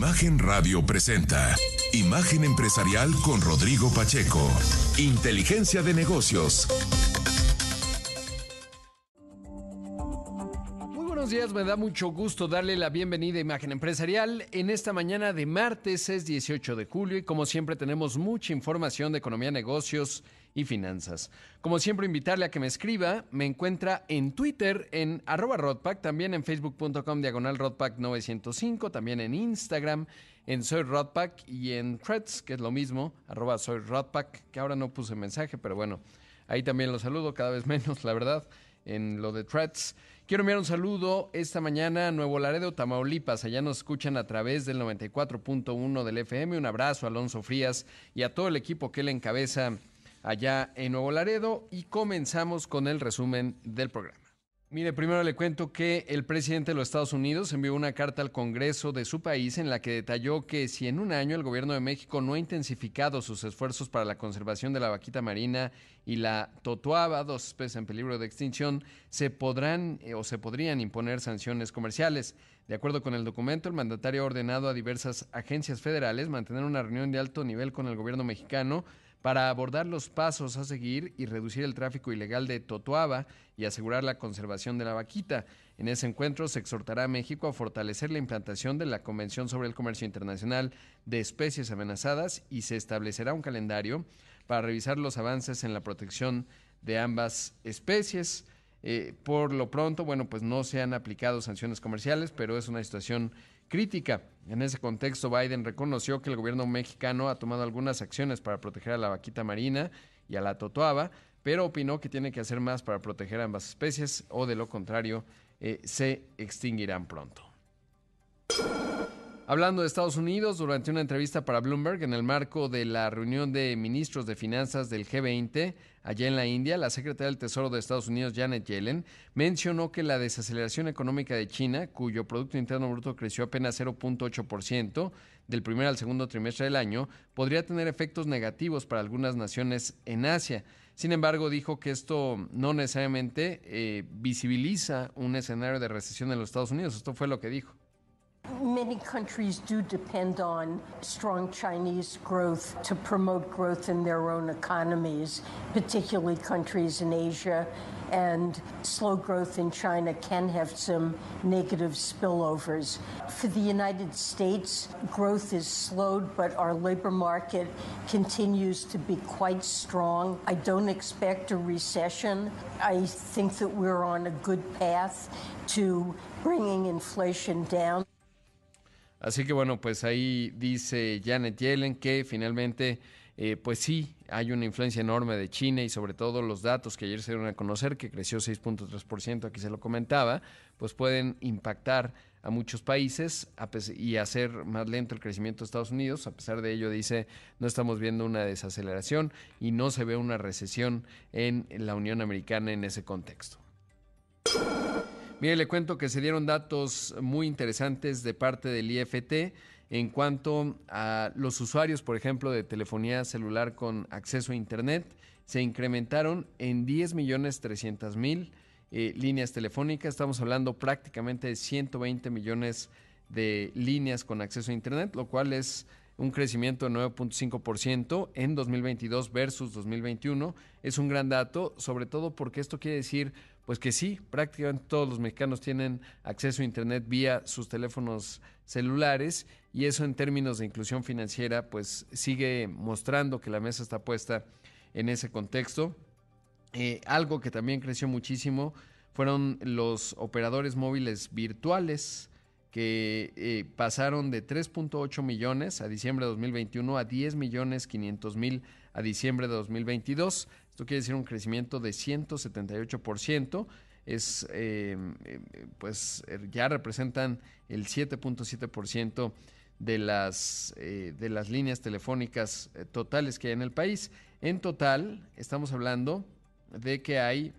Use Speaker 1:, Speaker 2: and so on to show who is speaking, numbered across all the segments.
Speaker 1: Imagen Radio presenta Imagen Empresarial con Rodrigo Pacheco. Inteligencia de negocios.
Speaker 2: Muy buenos días, me da mucho gusto darle la bienvenida a Imagen Empresarial. En esta mañana de martes es 18 de julio y como siempre tenemos mucha información de economía, negocios finanzas. Como siempre, invitarle a que me escriba. Me encuentra en Twitter en arroba Rodpack, también en facebook.com diagonal Rodpack 905, también en Instagram en Soy Rodpack y en Threads, que es lo mismo, arroba Soy Rodpack, que ahora no puse mensaje, pero bueno, ahí también lo saludo cada vez menos, la verdad, en lo de Threads. Quiero enviar un saludo esta mañana a Nuevo Laredo, Tamaulipas. Allá nos escuchan a través del 94.1 del FM. Un abrazo a Alonso Frías y a todo el equipo que le encabeza allá en Nuevo Laredo y comenzamos con el resumen del programa. Mire, primero le cuento que el presidente de los Estados Unidos envió una carta al Congreso de su país en la que detalló que si en un año el gobierno de México no ha intensificado sus esfuerzos para la conservación de la vaquita marina y la totuaba, dos especies en peligro de extinción, se podrán eh, o se podrían imponer sanciones comerciales. De acuerdo con el documento, el mandatario ha ordenado a diversas agencias federales mantener una reunión de alto nivel con el gobierno mexicano para abordar los pasos a seguir y reducir el tráfico ilegal de Totoaba y asegurar la conservación de la vaquita. En ese encuentro se exhortará a México a fortalecer la implantación de la Convención sobre el Comercio Internacional de Especies Amenazadas y se establecerá un calendario para revisar los avances en la protección de ambas especies. Eh, por lo pronto, bueno, pues no se han aplicado sanciones comerciales, pero es una situación crítica. En ese contexto, Biden reconoció que el gobierno mexicano ha tomado algunas acciones para proteger a la vaquita marina y a la totoaba, pero opinó que tiene que hacer más para proteger a ambas especies o de lo contrario eh, se extinguirán pronto. Hablando de Estados Unidos, durante una entrevista para Bloomberg en el marco de la reunión de ministros de finanzas del G20 allá en la India, la secretaria del Tesoro de Estados Unidos, Janet Yellen, mencionó que la desaceleración económica de China, cuyo Producto Interno Bruto creció apenas 0.8% del primer al segundo trimestre del año, podría tener efectos negativos para algunas naciones en Asia. Sin embargo, dijo que esto no necesariamente eh, visibiliza un escenario de recesión en los Estados Unidos. Esto fue lo que dijo.
Speaker 3: Many countries do depend on strong Chinese growth to promote growth in their own economies, particularly countries in Asia. And slow growth in China can have some negative spillovers. For the United States, growth is slowed, but our labor market continues to be quite strong. I don't expect a recession. I think that we're on a good path to bringing inflation down.
Speaker 2: Así que bueno, pues ahí dice Janet Yellen que finalmente, eh, pues sí, hay una influencia enorme de China y sobre todo los datos que ayer se dieron a conocer, que creció 6.3%, aquí se lo comentaba, pues pueden impactar a muchos países y hacer más lento el crecimiento de Estados Unidos. A pesar de ello, dice, no estamos viendo una desaceleración y no se ve una recesión en la Unión Americana en ese contexto. Mire, le cuento que se dieron datos muy interesantes de parte del IFT en cuanto a los usuarios, por ejemplo, de telefonía celular con acceso a Internet. Se incrementaron en 10 millones 300 mil eh, líneas telefónicas. Estamos hablando prácticamente de 120 millones de líneas con acceso a Internet, lo cual es un crecimiento de 9.5% en 2022 versus 2021. Es un gran dato, sobre todo porque esto quiere decir pues que sí, prácticamente todos los mexicanos tienen acceso a Internet vía sus teléfonos celulares y eso en términos de inclusión financiera pues sigue mostrando que la mesa está puesta en ese contexto. Eh, algo que también creció muchísimo fueron los operadores móviles virtuales que eh, pasaron de 3.8 millones a diciembre de 2021 a 10 millones 500 mil a diciembre de 2022. Esto quiere decir un crecimiento de 178%. Es, eh, pues ya representan el 7.7% de las, eh, de las líneas telefónicas eh, totales que hay en el país. En total, estamos hablando de que hay,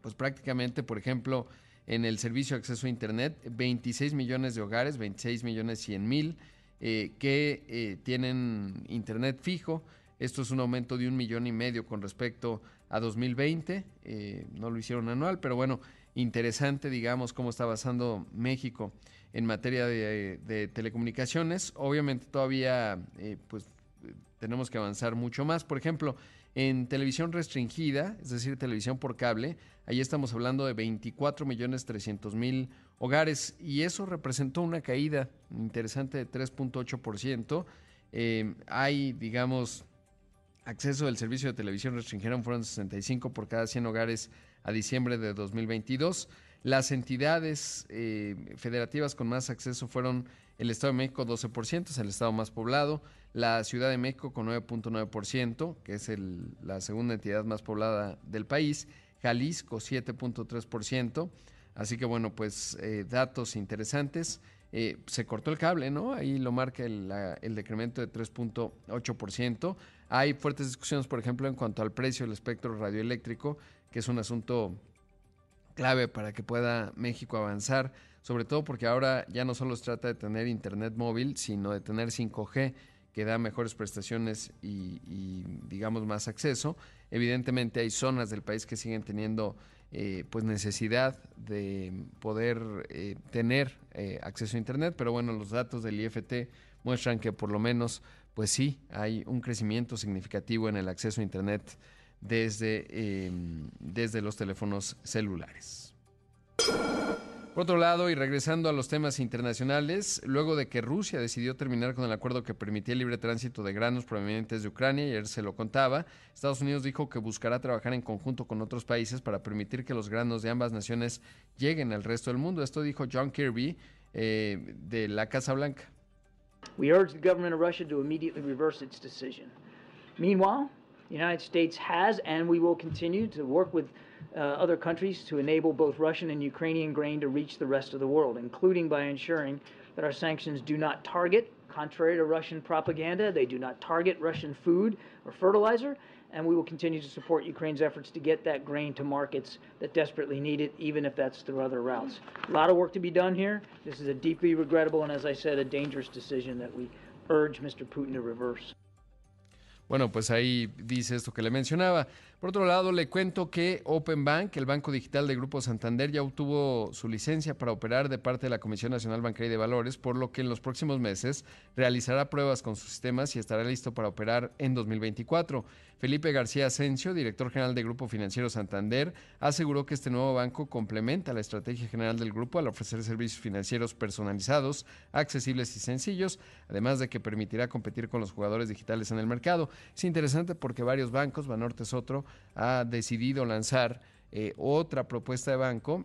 Speaker 2: pues prácticamente, por ejemplo, en el servicio de acceso a Internet, 26 millones de hogares, 26 millones 100 mil, que tienen Internet fijo. Esto es un aumento de un millón y medio con respecto a 2020. Eh, no lo hicieron anual, pero bueno, interesante, digamos, cómo está avanzando México en materia de, telecomunicaciones. Obviamente todavía eh, pues, tenemos que avanzar mucho más. Por ejemplo, en televisión restringida, es decir, televisión por cable, ahí estamos hablando de 24 millones 300 mil hogares y eso representó una caída interesante de 3.8%. Eh, hay, digamos, acceso del servicio de televisión restringida fueron 65 por cada 100 hogares a diciembre de 2022. Las entidades eh, federativas con más acceso fueron el Estado de México 12%, es el estado más poblado, la Ciudad de México con 9.9%, que es la segunda entidad más poblada del país, Jalisco 7.3%, así que bueno, pues eh, datos interesantes. Eh, se cortó el cable, ¿no? Ahí lo marca el, el decremento de 3.8%. Hay fuertes discusiones, por ejemplo, en cuanto al precio del espectro radioeléctrico, que es un asunto clave para que pueda México avanzar, sobre todo porque ahora ya no solo se trata de tener internet móvil, sino de tener 5G que da mejores prestaciones y, digamos más acceso. Evidentemente hay zonas del país que siguen teniendo eh, pues necesidad de poder eh, tener eh, acceso a internet, pero bueno, los datos del IFT muestran que por lo menos pues sí hay un crecimiento significativo en el acceso a internet desde, em, desde los teléfonos celulares. Por otro lado, y regresando a los temas internacionales, luego de que Rusia decidió terminar con el acuerdo que permitía el libre tránsito de granos provenientes de Ucrania, ayer se lo contaba, Estados Unidos dijo que buscará trabajar en conjunto con otros países para permitir que los granos de ambas naciones lleguen al resto del mundo. Esto dijo John Kirby eh, de la Casa Blanca. We urge the government of Russia to immediately reverse its decision. Meanwhile, the United States has and we will continue to work with uh, other countries to enable both Russian and Ukrainian grain to reach the rest of the world, including by ensuring that our sanctions do not target, contrary to Russian propaganda, they do not target Russian food or fertilizer, and we will continue to support Ukraine's efforts to get that grain to markets that desperately need it, even if that's through other routes. A lot of work to be done here. This is a deeply regrettable and, as I said, a dangerous decision that we urge Mr. Putin to reverse. Bueno, pues ahí dice esto que le mencionaba. Por otro lado, le cuento que Open Bank, el banco digital del Grupo Santander, ya obtuvo su licencia para operar de parte de la Comisión Nacional Bancaria y de Valores, por lo que en los próximos meses realizará pruebas con sus sistemas y estará listo para operar en 2024. Felipe García Asensio, director general del Grupo Financiero Santander, aseguró que este nuevo banco complementa la estrategia general del grupo al ofrecer servicios financieros personalizados, accesibles y sencillos, además de que permitirá competir con los jugadores digitales en el mercado. Es interesante porque varios bancos, Banorte es otro, ha decidido lanzar eh, otra propuesta de banco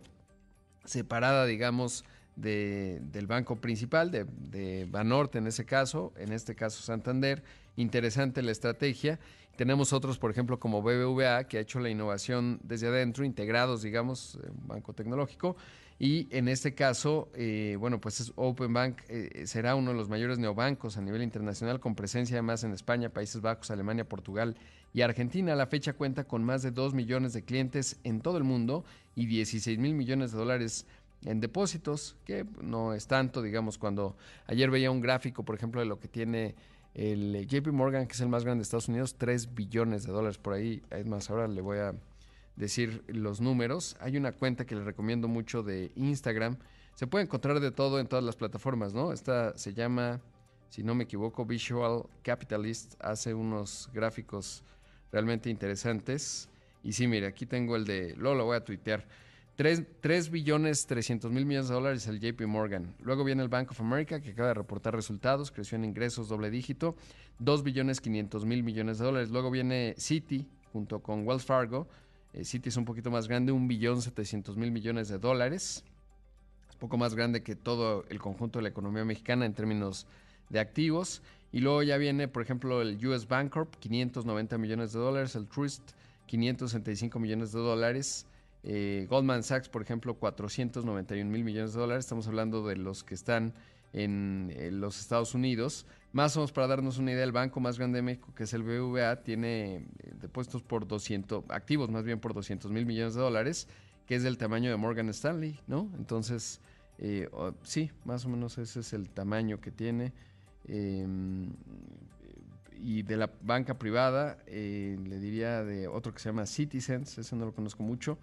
Speaker 2: separada, digamos, del banco principal, de, de Banorte en ese caso, en este caso Santander. Interesante la estrategia tenemos otros, por ejemplo, como BBVA, que ha hecho la innovación desde adentro, integrados, digamos, un banco tecnológico. Y en este caso, eh, bueno, pues Open Bank eh, será uno de los mayores neobancos a nivel internacional, con presencia además en España, Países Bajos, Alemania, Portugal y Argentina. A la fecha cuenta con más de 2 millones de clientes en todo el mundo y 16 mil millones de dólares en depósitos, que no es tanto, digamos, cuando ayer veía un gráfico, por ejemplo, de lo que tiene el JP Morgan, que es el más grande de Estados Unidos, 3 billones de dólares por ahí. Es más, ahora le voy a decir los números. Hay una cuenta que les recomiendo mucho de Instagram. Se puede encontrar de todo en todas las plataformas, ¿no? Esta se llama, si no me equivoco, Visual Capitalist. Hace unos gráficos realmente interesantes. Y sí, mire, aquí tengo el de, luego lo voy a tuitear. 3, billones 300 mil millones de dólares el JP Morgan. Luego viene el Bank of America, que acaba de reportar resultados, creció en ingresos doble dígito, 2 billones 500 mil millones de dólares. Luego viene Citi, junto con Wells Fargo. Eh, Citi es un poquito más grande, 1 billón 700 mil millones de dólares. Es poco más grande que todo el conjunto de la economía mexicana en términos de activos. Y luego ya viene, por ejemplo, el US Bancorp, 590 millones de dólares, el Trust, 565 millones de dólares. Eh, Goldman Sachs, por ejemplo, 491 mil millones de dólares. Estamos hablando de los que están en, los Estados Unidos. Más o menos para darnos una idea, el banco más grande de México, que es el BVA, tiene eh, depósitos por 200, activos más bien por 200 mil millones de dólares, que es del tamaño de Morgan Stanley, ¿no? Entonces, eh, sí, más o menos ese es el tamaño que tiene. Em, y de la banca privada, le diría de otro que se llama Citizens, ese no lo conozco mucho,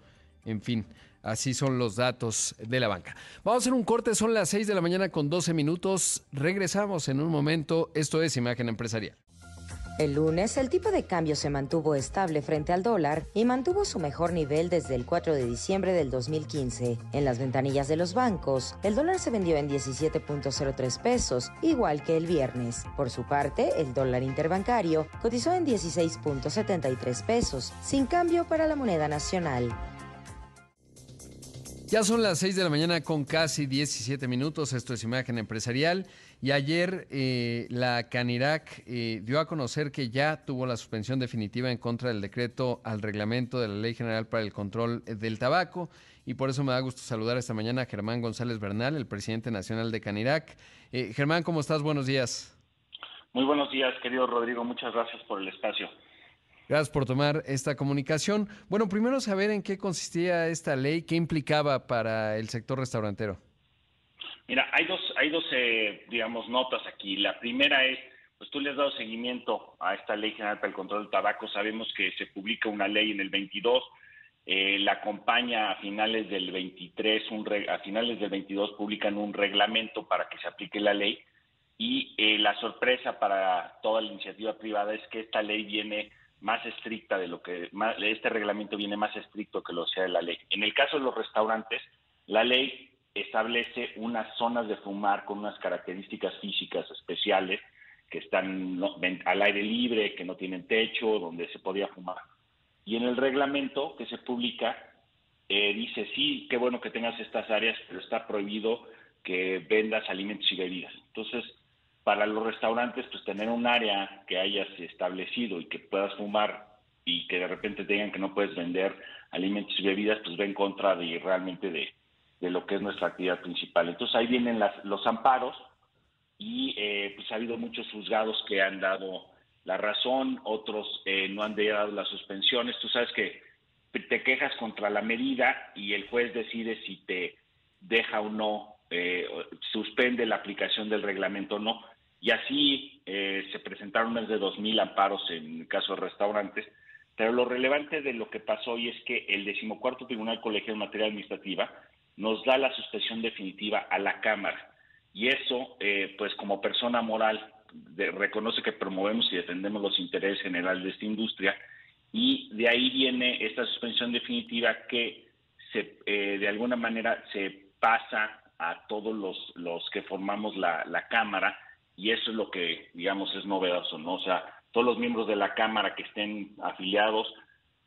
Speaker 2: en fin, Así son los datos de la banca. Vamos a hacer un corte, son las 6 de la mañana con 12 minutos. Regresamos en un momento. Esto es Imagen Empresarial.
Speaker 4: El lunes, el tipo de cambio se mantuvo estable frente al dólar y mantuvo su mejor nivel desde el 4 de diciembre del 2015. En las ventanillas de los bancos, el dólar se vendió en 17.03 pesos, igual que el viernes. Por su parte, el dólar interbancario cotizó en 16.73 pesos, sin cambio para la moneda nacional.
Speaker 2: Ya son las 6 de la mañana con casi 17 minutos. Esto es Imagen Empresarial. Y ayer eh, la Canirac eh, dio a conocer que ya tuvo la suspensión definitiva en contra del decreto al reglamento de la Ley General para el Control del Tabaco. Y por eso me da gusto saludar esta mañana a Germán González Bernal, el presidente nacional de Canirac. Eh, Germán, ¿cómo estás? Buenos días.
Speaker 5: Muy buenos días, querido Rodrigo. Muchas gracias por el espacio.
Speaker 2: Gracias por tomar esta comunicación. Bueno, primero saber en qué consistía esta ley, qué implicaba para el sector restaurantero.
Speaker 5: Mira, hay dos, hay dos, eh, digamos, notas aquí. La primera es, pues tú le has dado seguimiento a esta ley general para el control del tabaco. Sabemos que se publica una ley en el 22, eh, la acompaña a finales del 23, un a finales del 22 publican un reglamento para que se aplique la ley. Y eh, la sorpresa para toda la iniciativa privada es que esta ley viene más estricta de lo que este reglamento viene más estricto que lo sea de la ley. En el caso de los restaurantes, la ley establece unas zonas de fumar con unas características físicas especiales que están al aire libre, que no tienen techo, donde se podía fumar. Y en el reglamento que se publica eh, dice, sí, qué bueno que tengas estas áreas, pero está prohibido que vendas alimentos y bebidas. Entonces, para los restaurantes, pues tener un área que hayas establecido y que puedas fumar y que de repente tengan que no puedes vender alimentos y bebidas, pues va en contra de realmente de, lo que es nuestra actividad principal. Entonces ahí vienen las, los amparos y eh, pues ha habido muchos juzgados que han dado la razón, otros eh, no han dado las suspensiones. Tú sabes que te quejas contra la medida y el juez decide si te deja o no, eh, suspende la aplicación del reglamento o no y así eh, se presentaron más de 2.000 amparos en el caso de restaurantes. Pero lo relevante de lo que pasó hoy es que el decimocuarto Tribunal Colegial de Materia Administrativa nos da la suspensión definitiva a la Cámara. Y eso, eh, pues como persona moral, reconoce que promovemos y defendemos los intereses generales de esta industria. Y de ahí viene esta suspensión definitiva que se, eh, de alguna manera se pasa a todos los, los que formamos la, la Cámara y eso es lo que, digamos, es novedoso, ¿no? O sea, todos los miembros de la Cámara que estén afiliados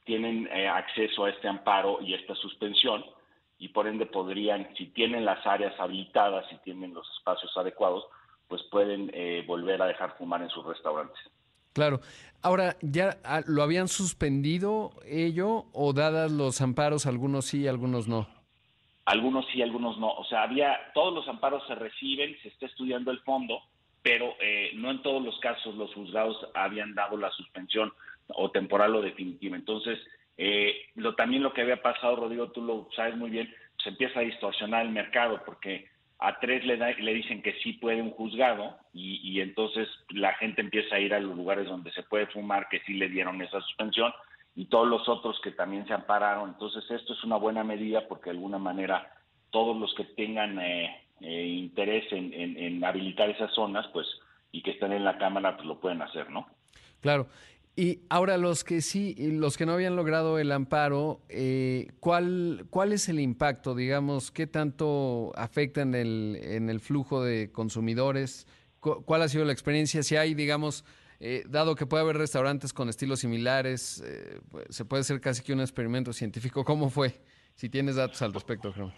Speaker 5: tienen eh, acceso a este amparo y a esta suspensión y por ende podrían, si tienen las áreas habilitadas, si tienen los espacios adecuados, pues pueden eh, volver a dejar fumar en sus restaurantes.
Speaker 2: Claro. Ahora, ¿ya ah, lo habían suspendido ello o dadas los amparos, algunos sí, algunos no?
Speaker 5: Algunos sí, algunos no. O sea, había, todos los amparos se reciben, se está estudiando el fondo, pero eh, no en todos los casos los juzgados habían dado la suspensión o temporal o definitiva. Entonces, eh, lo, también lo que había pasado, Rodrigo, tú lo sabes muy bien, se empieza a distorsionar el mercado porque a tres le, le dicen que sí puede un juzgado y, y, entonces la gente empieza a ir a los lugares donde se puede fumar que sí le dieron esa suspensión y todos los otros que también se ampararon. Entonces esto es una buena medida porque de alguna manera todos los que tengan eh, eh, interés en, habilitar esas zonas, pues, y que estén en la Cámara, pues lo pueden hacer, ¿no?
Speaker 2: Claro. Y ahora los que sí, los que no habían logrado el amparo, eh, ¿cuál, ¿cuál es el impacto, digamos? ¿Qué tanto afecta en el, en el flujo de consumidores? ¿Cuál ha sido la experiencia? Si hay, digamos, eh, dado que puede haber restaurantes con estilos similares, pues, se puede hacer casi que un experimento científico. ¿Cómo fue? Si tienes datos al respecto, creo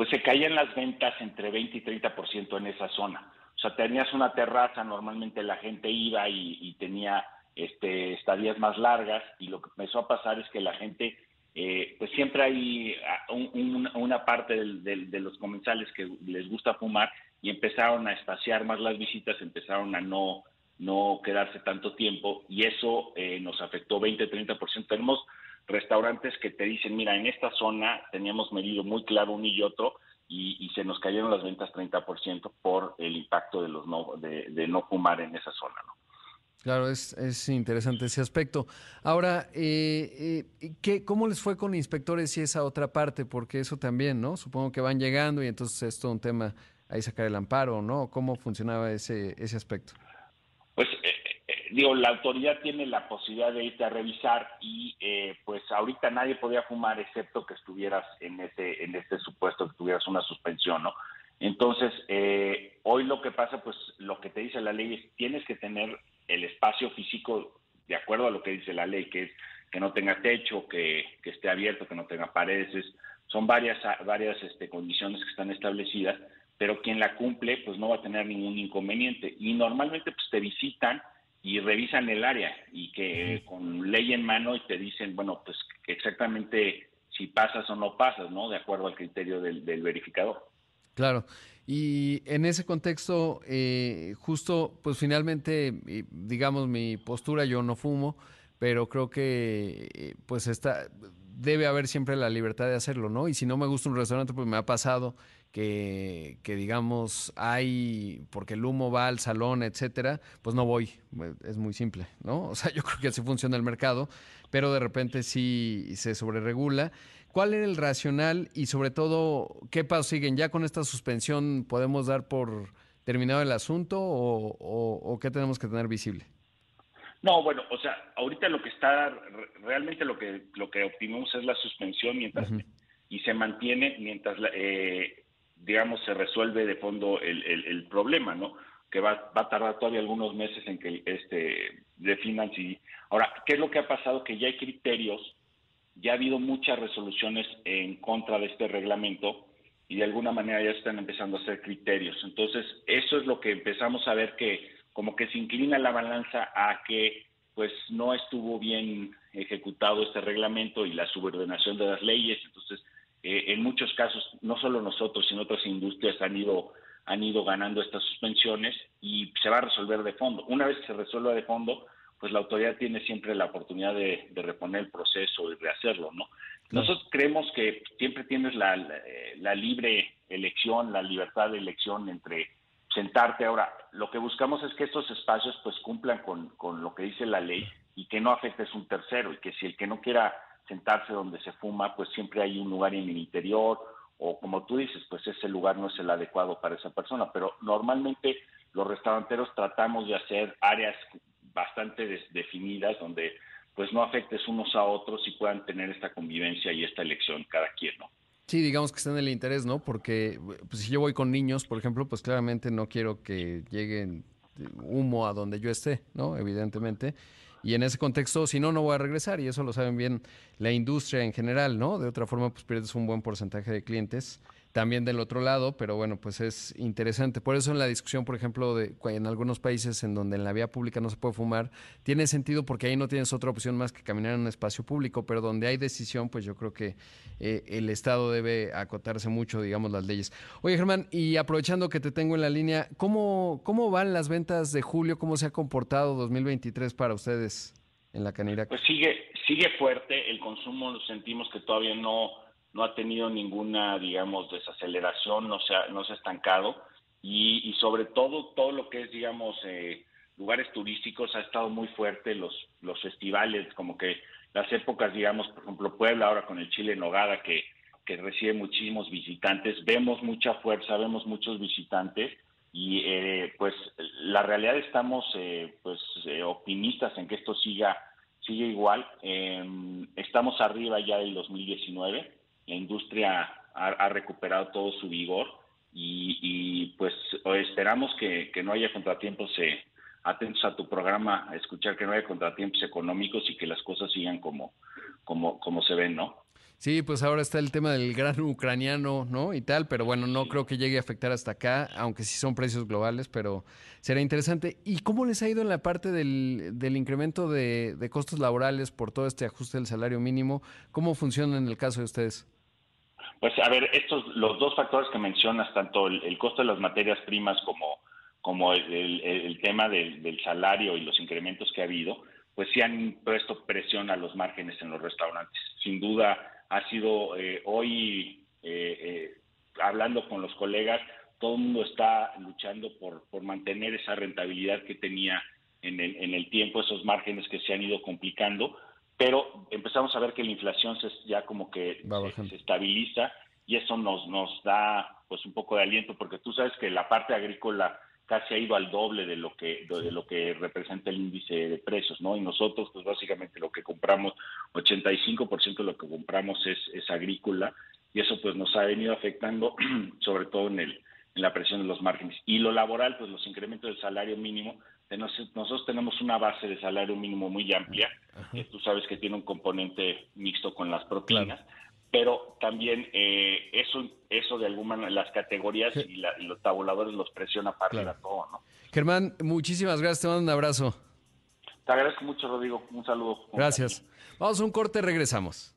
Speaker 5: pues se caían las ventas entre 20 y 30% en esa zona. O sea, tenías una terraza, normalmente la gente iba y, tenía este, estadías más largas y lo que empezó a pasar es que la gente, eh, pues siempre hay ah, una parte de los comensales que les gusta fumar y empezaron a espaciar más las visitas, empezaron a no, no quedarse tanto tiempo y eso eh, nos afectó 20-30%. Tenemos restaurantes que te dicen, mira, en esta zona teníamos medido muy claro un y otro y, se nos cayeron las ventas 30% por el impacto de los no, de, no fumar en esa zona, ¿no?
Speaker 2: Claro, es, es interesante ese aspecto. Ahora, eh, eh, ¿qué, ¿cómo les fue con inspectores y esa otra parte? Porque eso también, ¿no? Supongo que van llegando y entonces es todo un tema ahí sacar el amparo, ¿no? ¿Cómo funcionaba ese, ese aspecto?
Speaker 5: Pues, eh, digo, la autoridad tiene la posibilidad de irte a revisar y pues ahorita nadie podía fumar excepto que estuvieras en ese, en este supuesto, que tuvieras una suspensión, ¿no? Entonces, hoy lo que pasa, pues lo que te dice la ley es tienes que tener el espacio físico de acuerdo a lo que dice la ley, que es que no tenga techo, que, esté abierto, que no tenga paredes. Son varias, varias este, condiciones que están establecidas, pero quien la cumple pues no va a tener ningún inconveniente. Y normalmente pues te visitan y revisan el área y que con ley en mano y te dicen, bueno, pues exactamente si pasas o no pasas, ¿no? De acuerdo al criterio del, del verificador.
Speaker 2: Claro. Y en ese contexto, eh, justo, pues finalmente, digamos, mi postura, yo no fumo, pero creo que, eh, pues está, debe haber siempre la libertad de hacerlo, ¿no? Y si no me gusta un restaurante, pues me ha pasado que, que, digamos, hay, porque el humo va al salón, etcétera, pues no voy. Es muy simple, ¿no? O sea, yo creo que así funciona el mercado, pero de repente sí se sobreregula. ¿Cuál era el racional y sobre todo qué pasos siguen? ¿Ya con esta suspensión podemos dar por terminado el asunto o, qué tenemos que tener visible?
Speaker 5: No, bueno, o sea, ahorita lo que está, realmente lo que lo que optimamos es la suspensión mientras y se mantiene mientras, eh, digamos, se resuelve de fondo el, el, problema, ¿no? Que va, va, a tardar todavía algunos meses en que este definan si. Ahora, ¿qué es lo que ha pasado? Que ya hay criterios ya ha habido muchas resoluciones en contra de este reglamento y de alguna manera ya están empezando a hacer criterios. Entonces, eso es lo que empezamos a ver que como que se inclina la balanza a que pues no estuvo bien ejecutado este reglamento y la subordinación de las leyes. Entonces, eh, en muchos casos, no solo nosotros, sino otras industrias han ido han ido ganando estas suspensiones y se va a resolver de fondo. Una vez que se resuelva de fondo, pues la autoridad tiene siempre la oportunidad de, reponer el proceso y rehacerlo, ¿no? Nosotros creemos que siempre tienes la, libre elección, la libertad de elección entre sentarte. Ahora, lo que buscamos es que estos espacios pues cumplan con, con lo que dice la ley y que no afectes un tercero y que si el que no quiera sentarse donde se fuma, pues siempre hay un lugar en el interior o como tú dices, pues ese lugar no es el adecuado para esa persona, pero normalmente los restauranteros tratamos de hacer áreas bastante definidas donde pues no afectes unos a otros y puedan tener esta convivencia y esta elección cada quien, ¿no?
Speaker 2: Sí, digamos que está en el interés, ¿no? Porque pues, si yo voy con niños, por ejemplo, pues claramente no quiero que lleguen humo a donde yo esté, ¿no? Evidentemente. Y en ese contexto, si no, no voy a regresar. Y eso lo saben bien la industria en general, ¿no? De otra forma, pues pierdes un buen porcentaje de clientes también del otro lado, pero bueno, pues es interesante. Por eso en la discusión, por ejemplo, de en algunos países en donde en la vía pública no se puede fumar, tiene sentido porque ahí no tienes otra opción más que caminar en un espacio público, pero donde hay decisión, pues yo creo que eh, el Estado debe acotarse mucho, digamos, las leyes. Oye, Germán, y aprovechando que te tengo en la línea, ¿cómo, cómo van las ventas de julio? ¿Cómo se ha comportado 2023 para ustedes en la Canirac?
Speaker 5: Pues sigue, sigue fuerte, el consumo sentimos que todavía no no ha tenido ninguna, digamos, desaceleración, no se ha, no se ha estancado y, sobre todo todo lo que es, digamos, eh, lugares turísticos ha estado muy fuerte, los, los festivales, como que las épocas, digamos, por ejemplo, Puebla ahora con el Chile Nogada que, que recibe muchísimos visitantes, vemos mucha fuerza, vemos muchos visitantes y eh, pues la realidad estamos eh, pues optimistas en que esto siga sigue igual. Em, estamos arriba ya del 2019 la industria ha, recuperado todo su vigor y, pues esperamos que, no haya contratiempos. Eh, atentos a tu programa, a escuchar que no haya contratiempos económicos y que las cosas sigan como, como, como se ven, ¿no?
Speaker 2: Sí, pues ahora está el tema del gran ucraniano, ¿no? Y tal, pero bueno, no creo que llegue a afectar hasta acá, aunque sí son precios globales, pero será interesante. ¿Y cómo les ha ido en la parte del, del incremento de, de, costos laborales por todo este ajuste del salario mínimo? ¿Cómo funciona en el caso de ustedes?
Speaker 5: Pues a ver, estos los dos factores que mencionas, tanto el, costo de las materias primas como, como el, tema del, salario y los incrementos que ha habido, pues sí han puesto presión a los márgenes en los restaurantes. Sin duda ha sido eh, hoy, eh, eh, hablando con los colegas, todo el mundo está luchando por, por mantener esa rentabilidad que tenía en el, en el tiempo esos márgenes que se han ido complicando, pero empezamos a ver que la inflación se, ya como que se, estabiliza y eso nos, nos da pues un poco de aliento porque tú sabes que la parte agrícola casi ha ido al doble de lo que de lo que representa el índice de precios, ¿no? Y nosotros, pues básicamente lo que compramos, 85% de lo que compramos es, es agrícola y eso pues nos ha venido afectando sobre todo en el en la presión de los márgenes. Y lo laboral, pues los incrementos del salario mínimo, nosotros tenemos una base de salario mínimo muy amplia, que tú sabes que tiene un componente mixto con las propinas, pero también eh, eso eso de alguna manera las categorías y, los tabuladores los presiona para claro. todo, ¿no?
Speaker 2: Germán, muchísimas gracias, te mando un abrazo.
Speaker 5: Te agradezco mucho, Rodrigo. Un saludo.
Speaker 2: Gracias. Vamos a un corte, regresamos.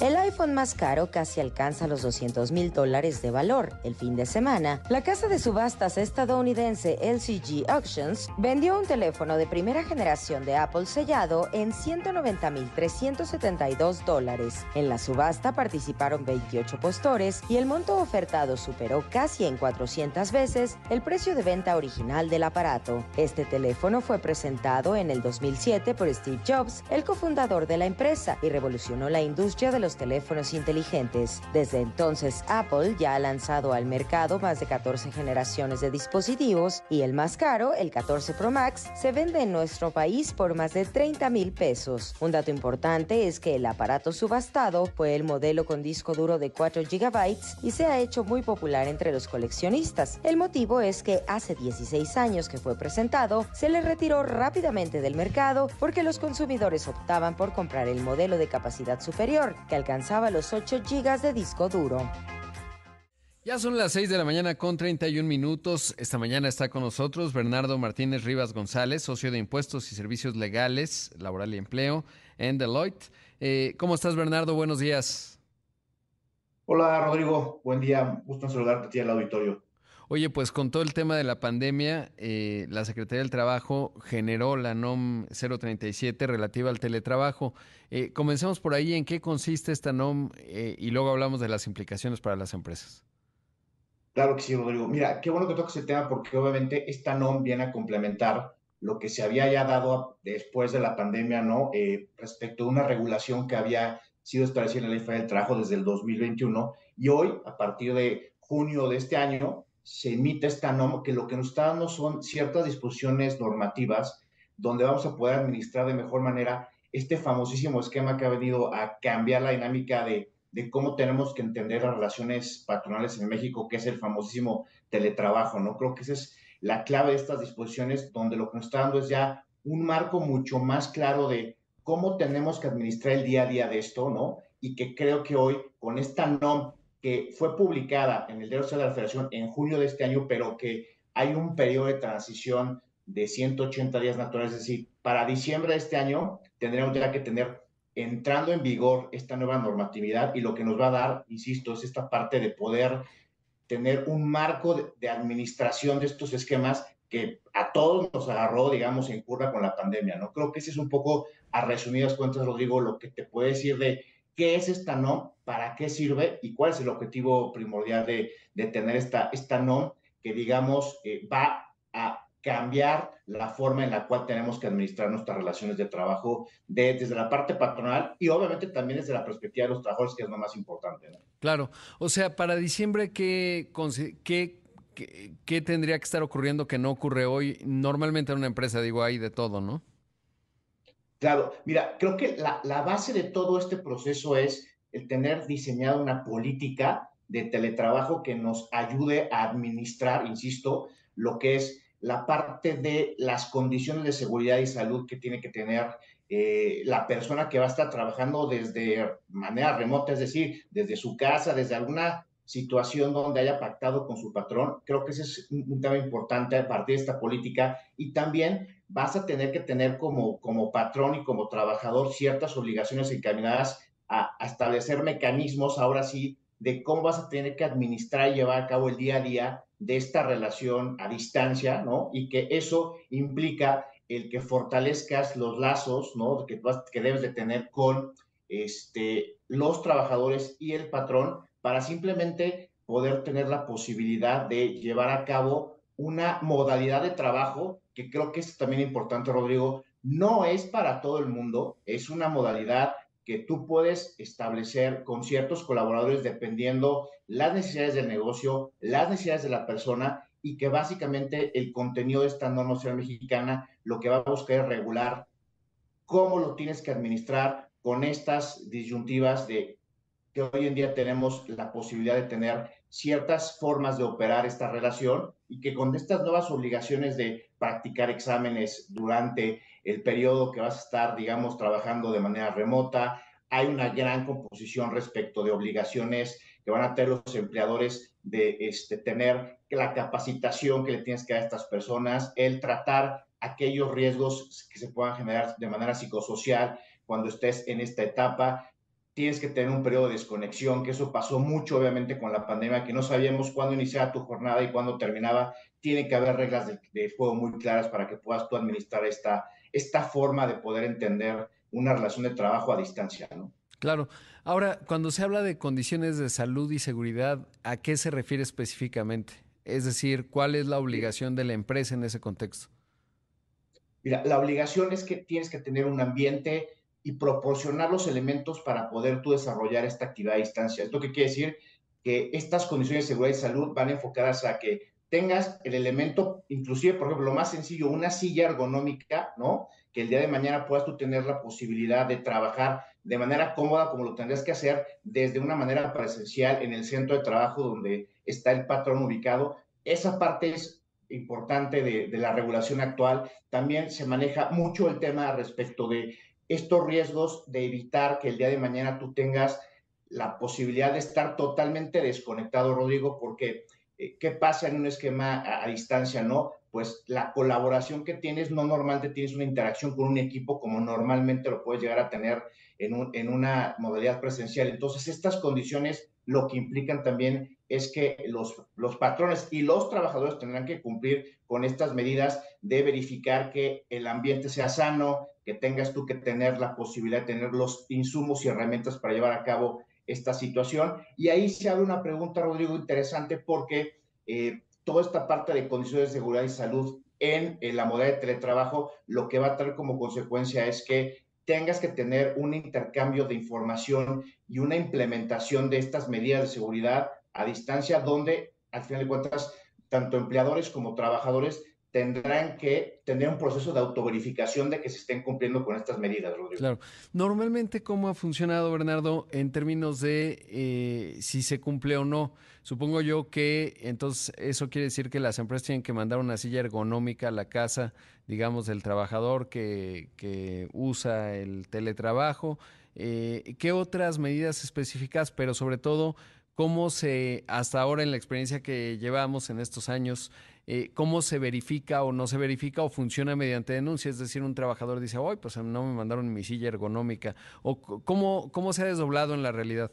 Speaker 4: El iPhone más caro casi alcanza los 200 mil dólares de valor. El fin de semana, la casa de subastas estadounidense LCG Auctions vendió un teléfono de primera generación de Apple sellado en 190 mil 372 dólares. En la subasta participaron 28 postores y el monto ofertado superó casi en 400 veces el precio de venta original del aparato. Este teléfono fue presentado en el 2007 por Steve Jobs, el cofundador de la empresa, y revolucionó la industria de los teléfonos inteligentes. Desde entonces, Apple ya ha lanzado al mercado más de 14 generaciones de dispositivos y el más caro, el 14 Pro Max, se vende en nuestro país por más de 30 mil pesos. Un dato importante es que el aparato subastado fue el modelo con disco duro de 4 GB y se ha hecho muy popular entre los coleccionistas. El motivo es que hace 16 años que fue presentado, se le retiró rápidamente del mercado porque los consumidores optaban por comprar el modelo de capacidad superior, alcanzaba los 8 gigas de disco duro.
Speaker 2: Ya son las 6 de la mañana con 31 minutos. Esta mañana está con nosotros Bernardo Martínez Rivas González, socio de impuestos y servicios legales, laboral y empleo en Deloitte. Eh, ¿Cómo estás, Bernardo? Buenos días.
Speaker 6: Hola, Rodrigo. Buen día. Gusto en saludarte a ti al auditorio.
Speaker 2: Oye, pues con todo el tema de la pandemia, eh, la Secretaría del Trabajo generó la NOM 037 relativa al teletrabajo. Eh, comencemos por ahí, ¿en qué consiste esta NOM? Eh, y luego hablamos de las implicaciones para las empresas.
Speaker 6: Claro que sí, Rodrigo. Mira, qué bueno que toques el tema porque obviamente esta NOM viene a complementar lo que se había ya dado después de la pandemia, ¿no? respecto a una regulación que había sido establecida en la Ley Federal del Trabajo desde el 2021 y hoy, a partir de junio de este año, se emite esta norma, que lo que nos está dando son ciertas disposiciones normativas donde vamos a poder administrar de mejor manera este famosísimo esquema que ha venido a cambiar la dinámica de, de cómo tenemos que entender las relaciones patronales en México, que es el famosísimo teletrabajo, ¿no? Creo que esa es la clave de estas disposiciones, donde lo que nos está dando es ya un marco mucho más claro de cómo tenemos que administrar el día a día de esto, ¿no? Y que creo que hoy, con esta NOM que fue publicada en el Diario de la Federación en junio de este año, pero que hay un periodo de transición de 180 días naturales, es decir, para diciembre de este año tendríamos ya que tener entrando en vigor esta nueva normatividad y lo que nos va a dar, insisto, es esta parte de poder tener un marco de, administración de estos esquemas que a todos nos agarró, digamos, en curva con la pandemia, ¿no? Creo que ese es un poco, a resumidas cuentas, Rodrigo, lo que te puede decir de qué es esta NOM, para qué sirve y cuál es el objetivo primordial de, tener esta, esta NOM que, digamos, eh, va a cambiar la forma en la cual tenemos que administrar nuestras relaciones de trabajo desde la parte patronal y obviamente también desde la perspectiva de los trabajadores, que es lo más importante.
Speaker 2: Claro, o sea, para diciembre, ¿qué, qué, qué, tendría que estar ocurriendo que no ocurre hoy? Normalmente en una empresa, digo, hay de todo, ¿no?
Speaker 6: Claro, mira, creo que la, la, base de todo este proceso es el tener diseñado una política de teletrabajo que nos ayude a administrar, insisto, lo que es la parte de las condiciones de seguridad y salud que tiene que tener eh, la persona que va a estar trabajando desde manera remota, es decir, desde su casa, desde alguna situación donde haya pactado con su patrón. Creo que ese es un, tema importante a partir de esta política y también vas a tener que tener como, como patrón y como trabajador ciertas obligaciones encaminadas a, establecer mecanismos, ahora sí, de cómo vas a tener que administrar y llevar a cabo el día a día de esta relación a distancia, ¿no? Y que eso implica el que fortalezcas los lazos, ¿no? Que, que debes de tener con este, los trabajadores y el patrón para simplemente poder tener la posibilidad de llevar a cabo una modalidad de trabajo que creo que es también importante, Rodrigo, no es para todo el mundo, es una modalidad que tú puedes establecer con ciertos colaboradores dependiendo las necesidades del negocio, las necesidades de la persona y que básicamente el contenido de esta norma social mexicana lo que va a buscar es regular cómo lo tienes que administrar con estas disyuntivas de que hoy en día tenemos la posibilidad de tener ciertas formas de operar esta relación y que con estas nuevas obligaciones de practicar exámenes durante el periodo que vas a estar, digamos, trabajando de manera remota, hay una gran composición respecto de obligaciones que van a tener los empleadores de este, tener la capacitación que le tienes que dar a estas personas, el tratar aquellos riesgos que se puedan generar de manera psicosocial cuando estés en esta etapa, tienes que tener un periodo de desconexión, que eso pasó mucho obviamente con la pandemia, que no sabíamos cuándo iniciaba tu jornada y cuándo terminaba. Tiene que haber reglas de, juego muy claras para que puedas tú administrar esta, esta forma de poder entender una relación de trabajo a distancia, ¿no?
Speaker 2: Claro. Ahora, cuando se habla de condiciones de salud y seguridad, ¿a qué se refiere específicamente? Es decir, ¿cuál es la obligación de la empresa en ese contexto?
Speaker 6: Mira, la obligación es que tienes que tener un ambiente y proporcionar los elementos para poder tú desarrollar esta actividad a distancia. Esto que quiere decir que estas condiciones de seguridad y salud van enfocadas a que tengas el elemento, inclusive, por ejemplo, lo más sencillo, una silla ergonómica, ¿no? Que el día de mañana puedas tú tener la posibilidad de trabajar de manera cómoda, como lo tendrías que hacer desde una manera presencial en el centro de trabajo donde está el patrón ubicado. Esa parte es importante de, de la regulación actual. También se maneja mucho el tema respecto de estos riesgos de evitar que el día de mañana tú tengas la posibilidad de estar totalmente desconectado, Rodrigo, porque eh, ¿qué pasa en un esquema a, distancia, no? Pues la colaboración que tienes, no normalmente tienes una interacción con un equipo como normalmente lo puedes llegar a tener en, en una modalidad presencial. Entonces, estas condiciones lo que implican también es que los, los patrones y los trabajadores tendrán que cumplir con estas medidas de verificar que el ambiente sea sano, que tengas tú que tener la posibilidad de tener los insumos y herramientas para llevar a cabo esta situación. Y ahí se abre una pregunta, Rodrigo, interesante porque eh, toda esta parte de condiciones de seguridad y salud en, la modalidad de teletrabajo, lo que va a traer como consecuencia es que tengas que tener un intercambio de información y una implementación de estas medidas de seguridad a distancia, donde al final de cuentas, tanto empleadores como trabajadores tendrán que tener un proceso de autoverificación de que se estén cumpliendo con estas medidas, Rodrigo.
Speaker 2: Claro. Normalmente, ¿cómo ha funcionado, Bernardo, en términos de eh, si se cumple o no? Supongo yo que entonces eso quiere decir que las empresas tienen que mandar una silla ergonómica a la casa, digamos, del trabajador que, usa el teletrabajo. Eh, ¿Qué otras medidas específicas, pero sobre todo, cómo se, hasta ahora en la experiencia que llevamos en estos años, eh, cómo se verifica o no se verifica o funciona mediante denuncia. Es decir, un trabajador dice, hoy pues no me mandaron mi silla ergonómica. O cómo, cómo se ha desdoblado en la realidad.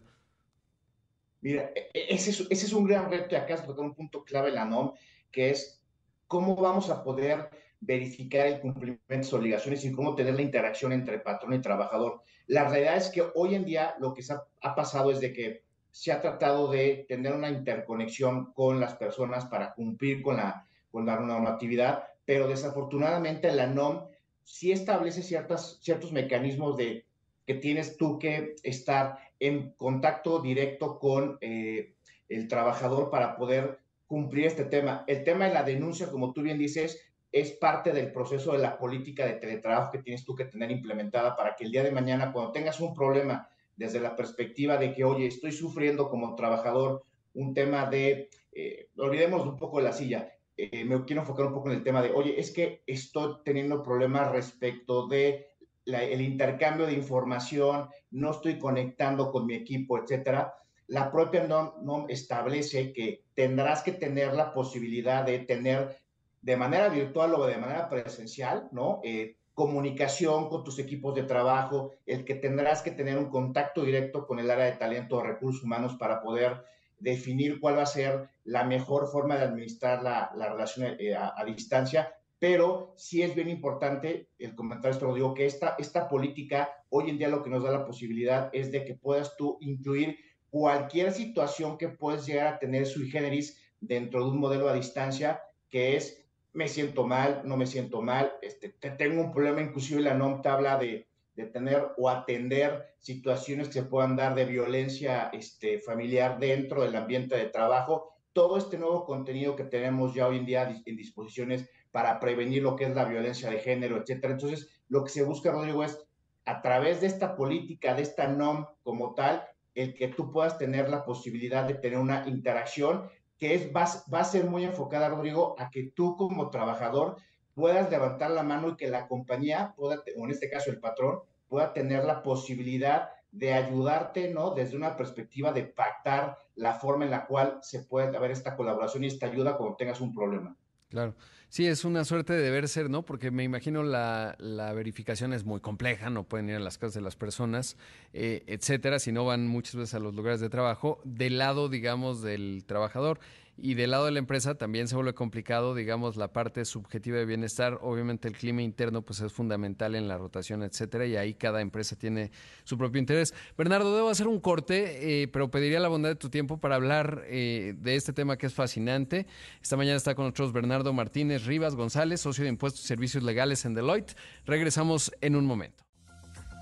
Speaker 6: Mira, e, e, ese es, un gran reto acá se toca un punto clave la NOM, que es cómo vamos a poder verificar el cumplimiento de sus obligaciones y cómo tener la interacción entre patrón y trabajador. La realidad es que hoy en día lo que ha pasado es de que se ha tratado de tener una interconexión con las personas para cumplir con la, con la normatividad, pero desafortunadamente la NOM sí establece ciertas, ciertos mecanismos de que tienes tú que estar en contacto directo con eh, el trabajador para poder cumplir este tema. El tema de la denuncia, como tú bien dices, es parte del proceso de la política de teletrabajo que tienes tú que tener implementada para que el día de mañana, cuando tengas un problema desde la perspectiva de que, oye, estoy sufriendo como trabajador un tema de, eh, olvidemos un poco de la silla, eh, me quiero enfocar un poco en el tema de, oye, es que estoy teniendo problemas respecto de el intercambio de información, no estoy conectando con mi equipo, etcétera. La propia NOM, establece que tendrás que tener la posibilidad de tener de manera virtual o de manera presencial, ¿no? Eh, comunicación con tus equipos de trabajo, el que tendrás que tener un contacto directo con el área de talento o recursos humanos para poder definir cuál va a ser la mejor forma de administrar la, relación eh, a, distancia, pero sí es bien importante, el comentario esto lo digo, que esta, esta política hoy en día lo que nos da la posibilidad es de que puedas tú incluir cualquier situación que puedes llegar a tener sui generis dentro de un modelo a distancia que es me siento mal, no me siento mal, este, tengo un problema, inclusive la NOM te habla de, de, tener o atender situaciones que se puedan dar de violencia este, familiar dentro del ambiente de trabajo, todo este nuevo contenido que tenemos ya hoy en día en disposiciones para prevenir lo que es la violencia de género, etcétera. Entonces, lo que se busca, Rodrigo, es a través de esta política, de esta NOM como tal, el que tú puedas tener la posibilidad de tener una interacción que es, va, va a ser muy enfocada, Rodrigo, a que tú como trabajador puedas levantar la mano y que la compañía pueda, o en este caso el patrón, pueda tener la posibilidad de ayudarte, ¿no? Desde una perspectiva de pactar la forma en la cual se puede haber esta colaboración y esta ayuda cuando tengas un problema.
Speaker 2: Claro. Sí, es una suerte de deber ser, ¿no? Porque me imagino la, la, verificación es muy compleja, no pueden ir a las casas de las personas, eh, etcétera, si no van muchas veces a los lugares de trabajo, del lado, digamos, del trabajador. Y del lado de la empresa también se vuelve complicado, digamos, la parte subjetiva de bienestar. Obviamente el clima interno pues es fundamental en la rotación, etcétera, y ahí cada empresa tiene su propio interés. Bernardo, debo hacer un corte, eh, pero pediría la bondad de tu tiempo para hablar eh, de este tema que es fascinante. Esta mañana está con nosotros Bernardo Martínez Rivas González, socio de Impuestos y Servicios Legales en Deloitte. Regresamos en un momento.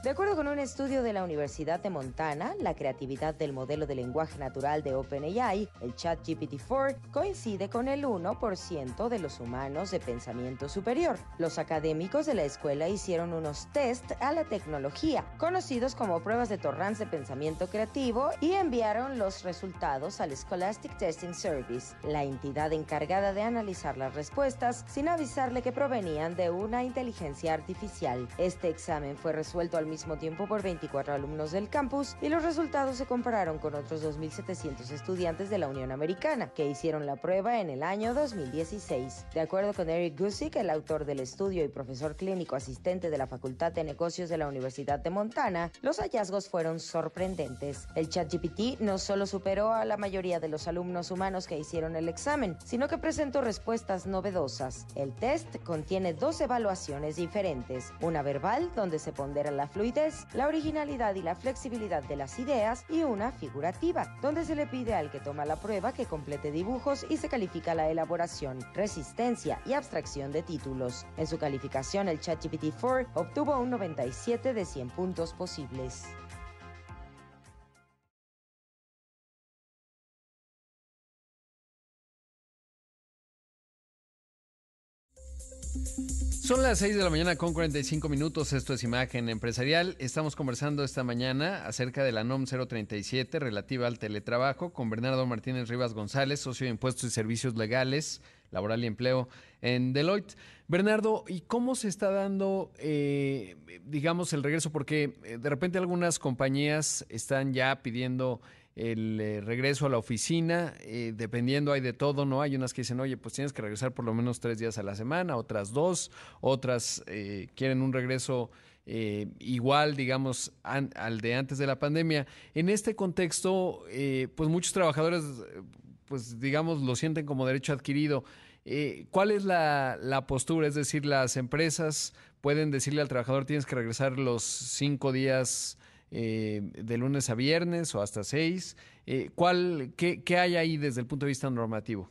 Speaker 4: De acuerdo con un estudio de la Universidad de Montana, la creatividad del modelo de lenguaje natural de OpenAI, el ChatGPT-4, coincide con el 1% de los humanos de pensamiento superior. Los académicos de la escuela hicieron unos test a la tecnología, conocidos como pruebas de Torrance de pensamiento creativo, y enviaron los resultados al Scholastic Testing Service, la entidad encargada de analizar las respuestas sin avisarle que provenían de una inteligencia artificial. Este examen fue resuelto al mismo tiempo por 24 alumnos del campus y los resultados se compararon con otros 2.700 estudiantes de la Unión Americana que hicieron la prueba en el año 2016. De acuerdo con Eric Gusick, el autor del estudio y profesor clínico asistente de la Facultad de Negocios de la Universidad de Montana, los hallazgos fueron sorprendentes. El ChatGPT no solo superó a la mayoría de los alumnos humanos que hicieron el examen, sino que presentó respuestas novedosas. El test contiene dos evaluaciones diferentes, una verbal donde se pondera la la originalidad y la flexibilidad de las ideas y una figurativa, donde se le pide al que toma la prueba que complete dibujos y se califica la elaboración, resistencia y abstracción de títulos. En su calificación, el ChatGPT 4 obtuvo un 97 de 100 puntos posibles.
Speaker 2: Son las 6 de la mañana con 45 minutos. Esto es Imagen Empresarial. Estamos conversando esta mañana acerca de la NOM 037 relativa al teletrabajo con Bernardo Martínez Rivas González, socio de Impuestos y Servicios Legales, Laboral y Empleo en Deloitte. Bernardo, ¿y cómo se está dando, eh, digamos, el regreso? Porque eh, de repente algunas compañías están ya pidiendo el eh, regreso a la oficina, eh, dependiendo hay de todo, ¿no? Hay unas que dicen, oye, pues tienes que regresar por lo menos tres días a la semana, otras dos, otras eh, quieren un regreso igual, digamos, al de antes de la pandemia. En este contexto, pues muchos trabajadores, pues digamos, lo sienten como derecho adquirido. ¿Cuál es la, la postura? Es decir, las empresas pueden decirle al trabajador, tienes que regresar los cinco días eh, de lunes a viernes o hasta seis. Eh, ¿cuál, qué, qué, hay ahí desde el punto de vista normativo?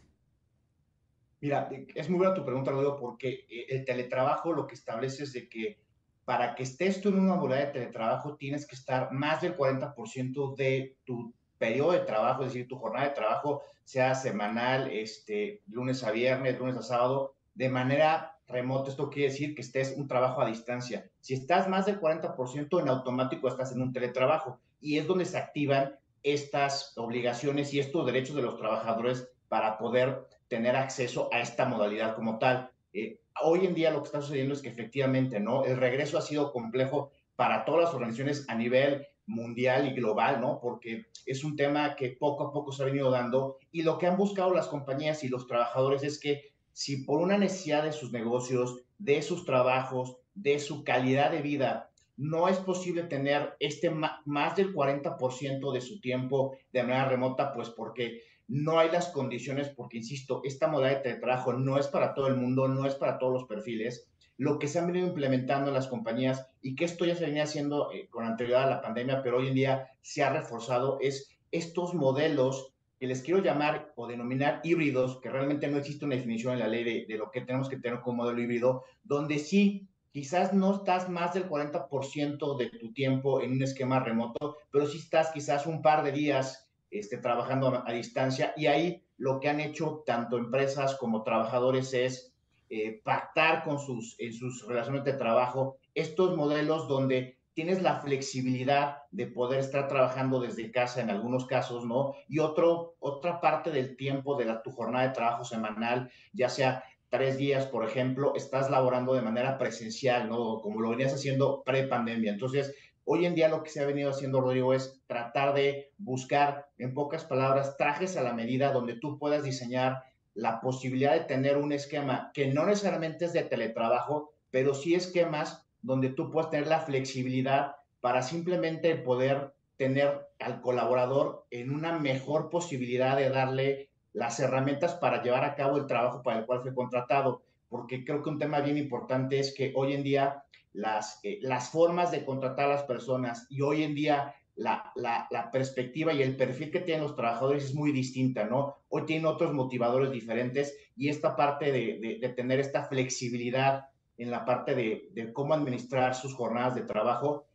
Speaker 6: Mira, es muy buena tu pregunta, Rodrigo, porque eh, el teletrabajo lo que establece es de que para que estés tú en una modalidad de teletrabajo tienes que estar más del 40% de tu periodo de trabajo, es decir, tu jornada de trabajo sea semanal, este, lunes a viernes, lunes a sábado, de manera remota. Esto quiere decir que estés un trabajo a distancia. Si estás más del 40%, en automático estás en un teletrabajo y es donde se activan estas obligaciones y estos derechos de los trabajadores para poder tener acceso a esta modalidad como tal. Eh, hoy en día lo que está sucediendo es que efectivamente, ¿no? El regreso ha sido complejo para todas las organizaciones a nivel mundial y global, ¿no? Porque es un tema que poco a poco se ha venido dando y lo que han buscado las compañías y los trabajadores es que si por una necesidad de sus negocios, de sus trabajos, de su calidad de vida, no es posible tener este más del 40% de su tiempo de manera remota, pues porque no hay las condiciones, porque insisto, esta modalidad de trabajo no es para todo el mundo, no es para todos los perfiles. Lo que se han venido implementando en las compañías y que esto ya se venía haciendo eh, con anterioridad a la pandemia, pero hoy en día se ha reforzado, es estos modelos que les quiero llamar o denominar híbridos, que realmente no existe una definición en la ley de, de lo que tenemos que tener como modelo híbrido, donde sí quizás no estás más del 40% de tu tiempo en un esquema remoto, pero sí estás quizás un par de días este, trabajando a, distancia. Y ahí lo que han hecho tanto empresas como trabajadores es eh, pactar con sus, en sus relaciones de trabajo estos modelos donde tienes la flexibilidad de poder estar trabajando desde casa en algunos casos, ¿no? Y otro, otra parte del tiempo de la, tu jornada de trabajo semanal, ya sea tres días, por ejemplo, estás laborando de manera presencial, ¿no? Como lo venías haciendo pre-pandemia. Entonces, hoy en día lo que se ha venido haciendo, Rodrigo, es tratar de buscar, en pocas palabras, trajes a la medida donde tú puedas diseñar la posibilidad de tener un esquema que no necesariamente es de teletrabajo, pero sí esquemas donde tú puedes tener la flexibilidad para simplemente poder tener al colaborador en una mejor posibilidad de darle las herramientas para llevar a cabo el trabajo para el cual fue contratado, porque creo que un tema bien importante es que hoy en día las, eh, las formas de contratar a las personas y hoy en día la, la, la, perspectiva y el perfil que tienen los trabajadores es muy distinta, ¿no? Hoy tienen otros motivadores diferentes y esta parte de, de, de tener esta flexibilidad en la parte de, de, cómo administrar sus jornadas de trabajo,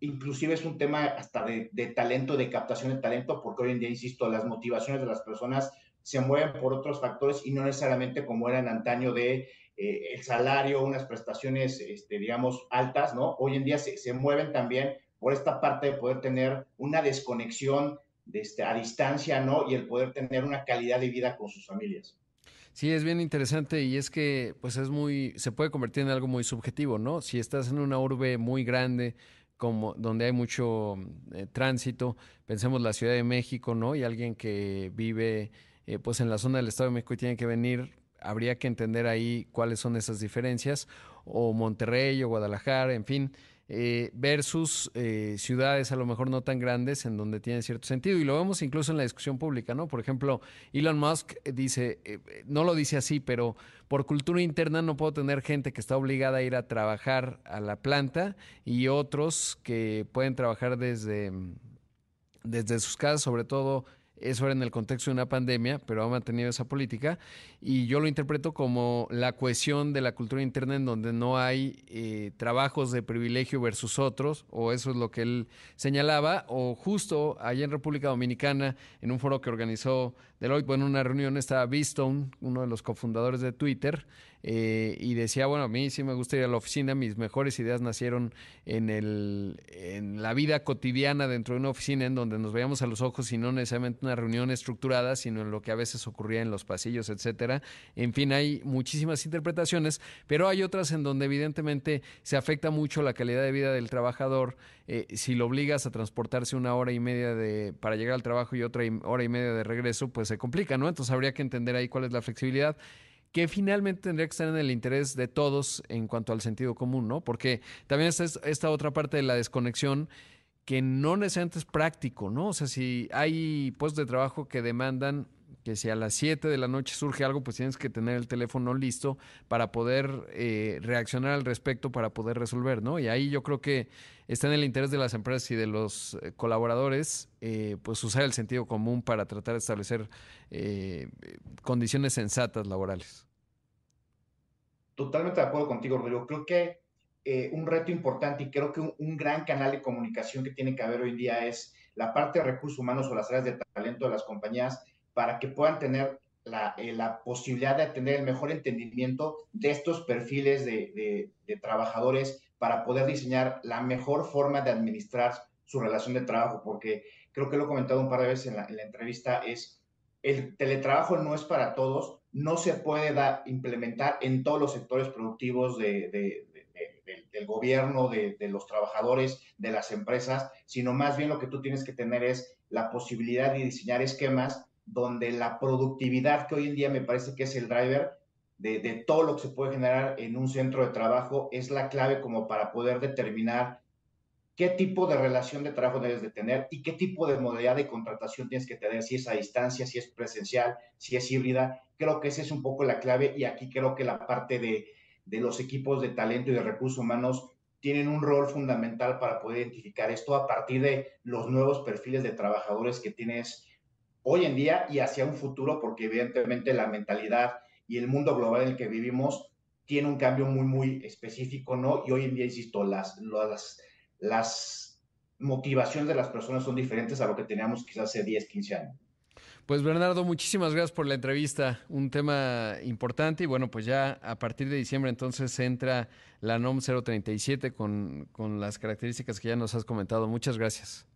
Speaker 6: inclusive es un tema hasta de, talento, de captación de talento, porque hoy en día, insisto, las motivaciones de las personas se mueven por otros factores y no necesariamente como era en antaño de eh, el salario, unas prestaciones, este, digamos, altas, ¿no? Hoy en día se, se, mueven también por esta parte de poder tener una desconexión de este, a distancia, ¿no? Y el poder tener una calidad de vida con sus familias.
Speaker 2: Sí, es bien interesante y es que pues es muy, se puede convertir en algo muy subjetivo, ¿no? Si estás en una urbe muy grande, como donde hay mucho eh, tránsito, pensemos la Ciudad de México, ¿no? Y alguien que vive eh, pues en la zona del Estado de México y tiene que venir, habría que entender ahí cuáles son esas diferencias, o Monterrey o Guadalajara, en fin, eh, versus eh, ciudades a lo mejor no tan grandes en donde tiene cierto sentido. Y lo vemos incluso en la discusión pública, ¿no? Por ejemplo, Elon Musk dice, eh, no lo dice así, pero por cultura interna no puedo tener gente que está obligada a ir a trabajar a la planta y otros que pueden trabajar desde, desde sus casas, sobre todo eso era en el contexto de una pandemia, pero ha mantenido esa política. Y yo lo interpreto como la cohesión de la cultura interna en donde no hay eh, trabajos de privilegio versus otros, o eso es lo que él señalaba, o justo allá en República Dominicana, en un foro que organizó Deloitte, bueno, en una reunión estaba Beastone, uno de los cofundadores de Twitter, eh, y decía, bueno, a mí sí me gusta ir a la oficina, mis mejores ideas nacieron en, el, en la vida cotidiana dentro de una oficina en donde nos veíamos a los ojos y no necesariamente una reunión estructurada, sino en lo que a veces ocurría en los pasillos, etcétera. En fin, hay muchísimas interpretaciones, pero hay otras en donde evidentemente se afecta mucho la calidad de vida del trabajador. Eh, si lo obligas a transportarse una hora y media de, para llegar al trabajo y otra hora y media de regreso, pues se complica, ¿no? Entonces habría que entender ahí cuál es la flexibilidad que finalmente tendría que estar en el interés de todos en cuanto al sentido común, ¿no? Porque también está esta otra parte de la desconexión que no necesariamente es práctico, ¿no? O sea, si hay puestos de trabajo que demandan que si a las 7 de la noche surge algo, pues tienes que tener el teléfono listo para poder eh, reaccionar al respecto, para poder resolver, ¿no? Y ahí yo creo que está en el interés de las empresas y de los eh, colaboradores, eh, pues usar el sentido común para tratar de establecer condiciones sensatas laborales.
Speaker 6: Totalmente de acuerdo contigo, Rodrigo. Creo que un reto importante y creo que un, gran canal de comunicación que tiene que haber hoy día es la parte de recursos humanos o las áreas de talento de las compañías para que puedan tener la, eh, la, posibilidad de tener el mejor entendimiento de estos perfiles de, de, de, trabajadores para poder diseñar la mejor forma de administrar su relación de trabajo, porque creo que lo he comentado un par de veces en la, en la entrevista, es el teletrabajo no es para todos, no se puede da, implementar en todos los sectores productivos de, de, del gobierno, de, los trabajadores, de las empresas, sino más bien lo que tú tienes que tener es la posibilidad de diseñar esquemas donde la productividad, que hoy en día me parece que es el driver de, todo lo que se puede generar en un centro de trabajo, es la clave como para poder determinar qué tipo de relación de trabajo debes de tener y qué tipo de modalidad de contratación tienes que tener, si es a distancia, si es presencial, si es híbrida. Creo que esa es un poco la clave y aquí creo que la parte de, de los equipos de talento y de recursos humanos tienen un rol fundamental para poder identificar esto a partir de los nuevos perfiles de trabajadores que tienes hoy en día y hacia un futuro, porque evidentemente la mentalidad y el mundo global en el que vivimos tiene un cambio muy, muy específico, ¿no? Y hoy en día, insisto, las, las, motivaciones de las personas son diferentes a lo que teníamos quizás hace 10, 15 años.
Speaker 2: Pues Bernardo, muchísimas gracias por la entrevista. Un tema importante y bueno, pues ya a partir de diciembre entonces entra la NOM 037 con, con las características que ya nos has comentado. Muchas gracias.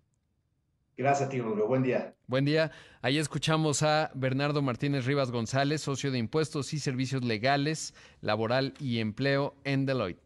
Speaker 6: Gracias a ti, Rodrigo. Buen día.
Speaker 2: Buen día. Ahí escuchamos a Bernardo Martínez Rivas González, socio de Impuestos y Servicios Legales, Laboral y Empleo en Deloitte.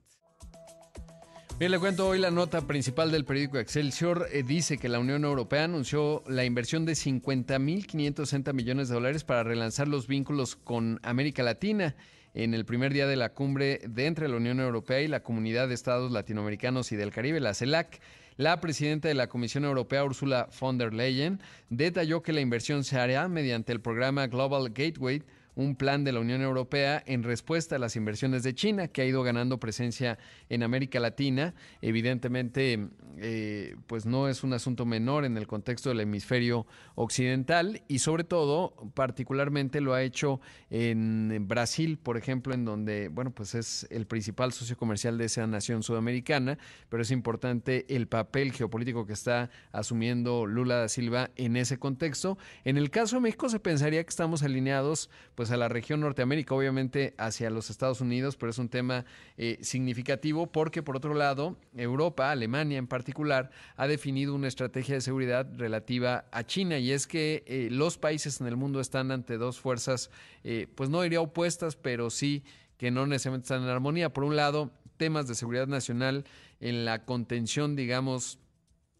Speaker 2: Bien, le cuento hoy la nota principal del periódico Excelsior. Eh, dice que la Unión Europea anunció la inversión de 50.560 millones de dólares para relanzar los vínculos con América Latina en el primer día de la cumbre de entre la Unión Europea y la Comunidad de Estados Latinoamericanos y del Caribe, la CELAC. La presidenta de la Comisión Europea, Ursula von der Leyen, detalló que la inversión se hará mediante el programa Global Gateway un plan de la Unión Europea en respuesta a las inversiones de China, que ha ido ganando presencia en América Latina. Evidentemente, eh, pues no es un asunto menor en el contexto del hemisferio occidental y sobre todo, particularmente lo ha hecho en Brasil, por ejemplo, en donde, bueno, pues es el principal socio comercial de esa nación sudamericana, pero es importante el papel geopolítico que está asumiendo Lula da Silva en ese contexto. En el caso de México se pensaría que estamos alineados, pues pues, a la región Norteamérica, obviamente hacia los Estados Unidos, pero es un tema eh, significativo porque por otro lado, Europa, Alemania en particular, ha definido una estrategia de seguridad relativa a China y es que eh, los países en el mundo están ante dos fuerzas, eh, pues no diría opuestas, pero sí que no necesariamente están en armonía. Por un lado, temas de seguridad nacional en la contención, digamos,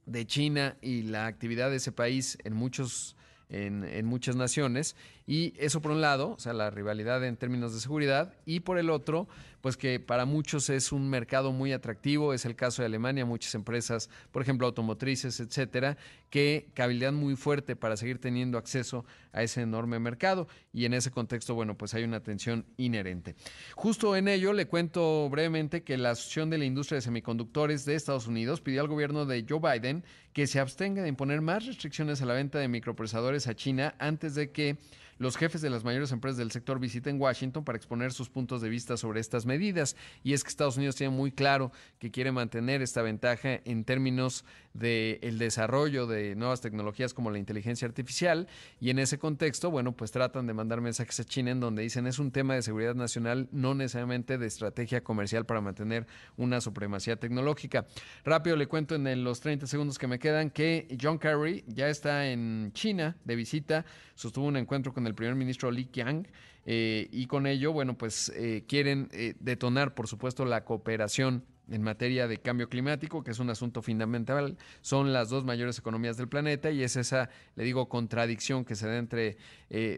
Speaker 2: de China y la actividad de ese país en muchos en, en, muchas naciones y eso por un lado, o sea, la rivalidad en términos de seguridad, y por el otro, pues que para muchos es un mercado muy atractivo, es el caso de Alemania, muchas empresas, por ejemplo, automotrices, etcétera, que cabildean muy fuerte para seguir teniendo acceso a ese enorme mercado, y en ese contexto, bueno, pues hay una tensión inherente. Justo en ello, le cuento brevemente que la Asociación de la Industria de Semiconductores de Estados Unidos pidió al gobierno de Joe Biden que se abstenga de imponer más restricciones a la venta de microprocesadores a China antes de que los jefes de las mayores empresas del sector visiten Washington para exponer sus puntos de vista sobre estas medidas. Y es que Estados Unidos tiene muy claro que quiere mantener esta ventaja en términos del el desarrollo de nuevas tecnologías como la inteligencia artificial. Y en ese contexto, bueno, pues tratan de mandar mensajes a China en donde dicen es un tema de seguridad nacional, no necesariamente de estrategia comercial para mantener una supremacía tecnológica. Rápido le cuento en los 30 segundos que me quedan que John Kerry ya está en China de visita, sostuvo un encuentro con el primer ministro Li Qiang. Eh, y con ello, bueno, pues eh, quieren eh, detonar, por supuesto, la cooperación en materia de cambio climático, que es un asunto fundamental. Son las dos mayores economías del planeta y es esa, le digo, contradicción que se da entre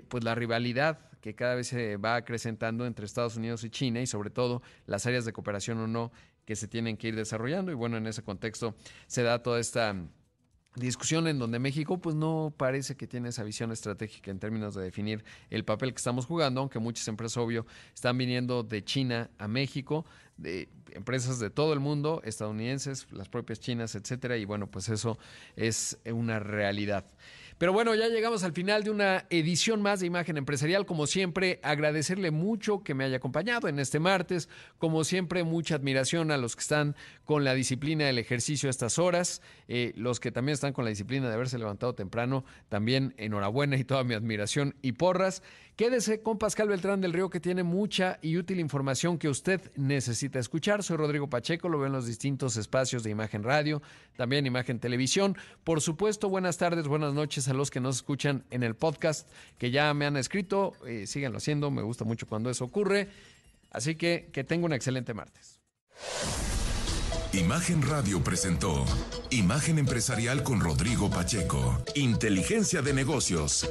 Speaker 2: pues la rivalidad que cada vez se va acrecentando entre Estados Unidos y China y sobre todo las áreas de cooperación o no que se tienen que ir desarrollando. Y bueno, en ese contexto se da toda esta discusión en donde México pues no parece que tiene esa visión estratégica en términos de definir el papel que estamos jugando, aunque muchas empresas obvio están viniendo de China a México, de empresas de todo el mundo, estadounidenses, las propias chinas, etcétera, y bueno, pues eso es una realidad. Pero bueno, ya llegamos al final de una edición más de Imagen Empresarial. Como siempre, agradecerle mucho que me haya acompañado en este martes. Como siempre, mucha admiración a los que están con la disciplina del ejercicio a estas horas. Eh, los que también están con la disciplina de haberse levantado temprano, también enhorabuena y toda mi admiración y porras. Quédese con Pascal Beltrán del Río que tiene mucha y útil información que usted necesita escuchar. Soy Rodrigo Pacheco, lo veo en los distintos espacios de Imagen Radio, también Imagen Televisión. Por supuesto, buenas tardes, buenas noches a los que nos escuchan en el podcast, que ya me han escrito, eh, síganlo haciendo, me gusta mucho cuando eso ocurre. Así que que tenga un excelente martes.
Speaker 1: Imagen Radio presentó Imagen Empresarial con Rodrigo Pacheco, Inteligencia de Negocios.